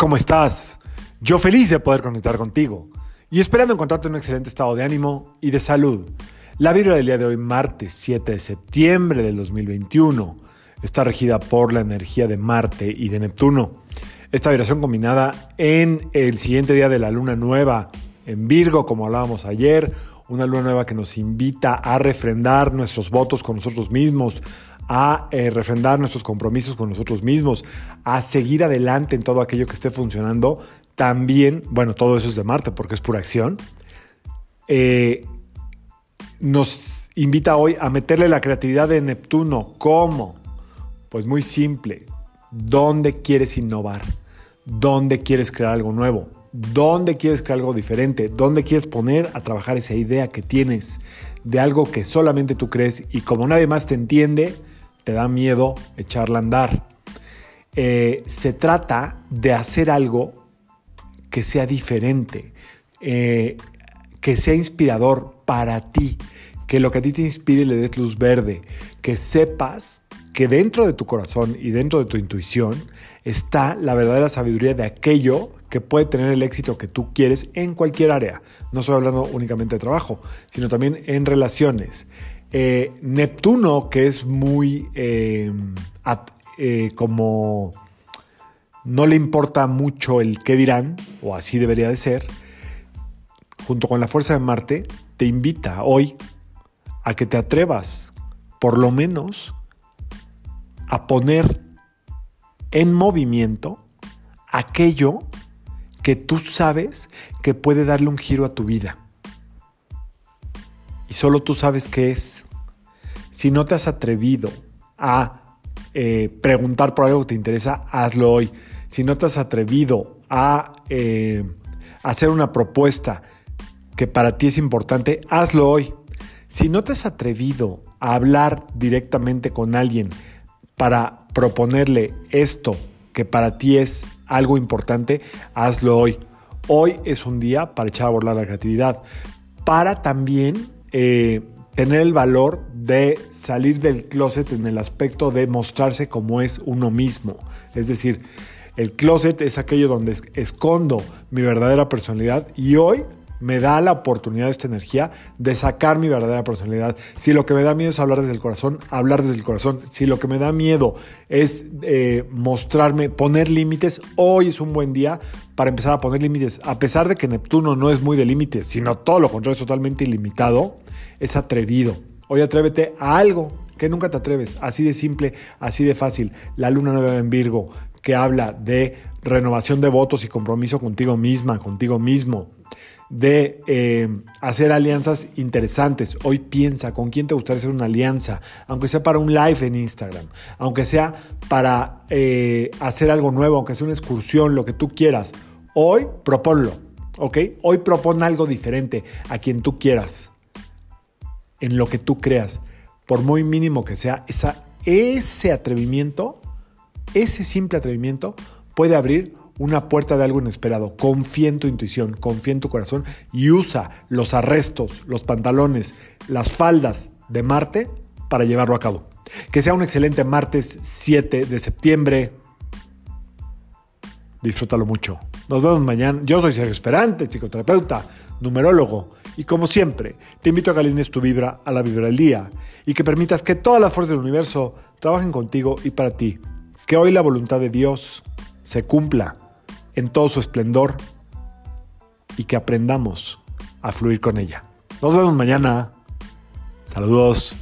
¿cómo estás? Yo feliz de poder conectar contigo y esperando encontrarte en un excelente estado de ánimo y de salud. La vibra del día de hoy, martes 7 de septiembre del 2021, está regida por la energía de Marte y de Neptuno. Esta vibración combinada en el siguiente día de la luna nueva en Virgo, como hablábamos ayer, una luna nueva que nos invita a refrendar nuestros votos con nosotros mismos, a eh, refrendar nuestros compromisos con nosotros mismos, a seguir adelante en todo aquello que esté funcionando, también, bueno, todo eso es de Marte porque es pura acción, eh, nos invita hoy a meterle la creatividad de Neptuno. ¿Cómo? Pues muy simple. ¿Dónde quieres innovar? ¿Dónde quieres crear algo nuevo? ¿Dónde quieres crear algo diferente? ¿Dónde quieres poner a trabajar esa idea que tienes de algo que solamente tú crees y como nadie más te entiende, te da miedo echarla a andar. Eh, se trata de hacer algo que sea diferente, eh, que sea inspirador para ti, que lo que a ti te inspire le des luz verde, que sepas que dentro de tu corazón y dentro de tu intuición está la verdadera sabiduría de aquello que puede tener el éxito que tú quieres en cualquier área. No estoy hablando únicamente de trabajo, sino también en relaciones, eh, Neptuno, que es muy eh, eh, como no le importa mucho el qué dirán, o así debería de ser, junto con la fuerza de Marte, te invita hoy a que te atrevas, por lo menos, a poner en movimiento aquello que tú sabes que puede darle un giro a tu vida y solo tú sabes qué es. Si no te has atrevido a eh, preguntar por algo que te interesa, hazlo hoy. Si no te has atrevido a eh, hacer una propuesta que para ti es importante, hazlo hoy. Si no te has atrevido a hablar directamente con alguien para proponerle esto que para ti es algo importante, hazlo hoy. Hoy es un día para echar a volar la creatividad, para también eh, tener el valor de salir del closet en el aspecto de mostrarse como es uno mismo. Es decir, el closet es aquello donde escondo mi verdadera personalidad y hoy me da la oportunidad esta energía de sacar mi verdadera personalidad. Si lo que me da miedo es hablar desde el corazón, hablar desde el corazón. Si lo que me da miedo es eh, mostrarme, poner límites, hoy es un buen día para empezar a poner límites. A pesar de que Neptuno no es muy de límites, sino todo lo contrario, es totalmente ilimitado, es atrevido. Hoy atrévete a algo que nunca te atreves. Así de simple, así de fácil. La luna nueva en Virgo, que habla de renovación de votos y compromiso contigo misma, contigo mismo de eh, hacer alianzas interesantes. Hoy piensa con quién te gustaría hacer una alianza, aunque sea para un live en Instagram, aunque sea para eh, hacer algo nuevo, aunque sea una excursión, lo que tú quieras. Hoy proponlo, ¿ok? Hoy propon algo diferente a quien tú quieras, en lo que tú creas, por muy mínimo que sea, esa, ese atrevimiento, ese simple atrevimiento puede abrir una puerta de algo inesperado. Confía en tu intuición, confía en tu corazón y usa los arrestos, los pantalones, las faldas de Marte para llevarlo a cabo. Que sea un excelente martes 7 de septiembre. Disfrútalo mucho. Nos vemos mañana. Yo soy Sergio Esperante, psicoterapeuta, numerólogo. Y como siempre, te invito a que alines tu vibra a la vibra del día y que permitas que todas las fuerzas del universo trabajen contigo y para ti. Que hoy la voluntad de Dios se cumpla en todo su esplendor y que aprendamos a fluir con ella. Nos vemos mañana. Saludos.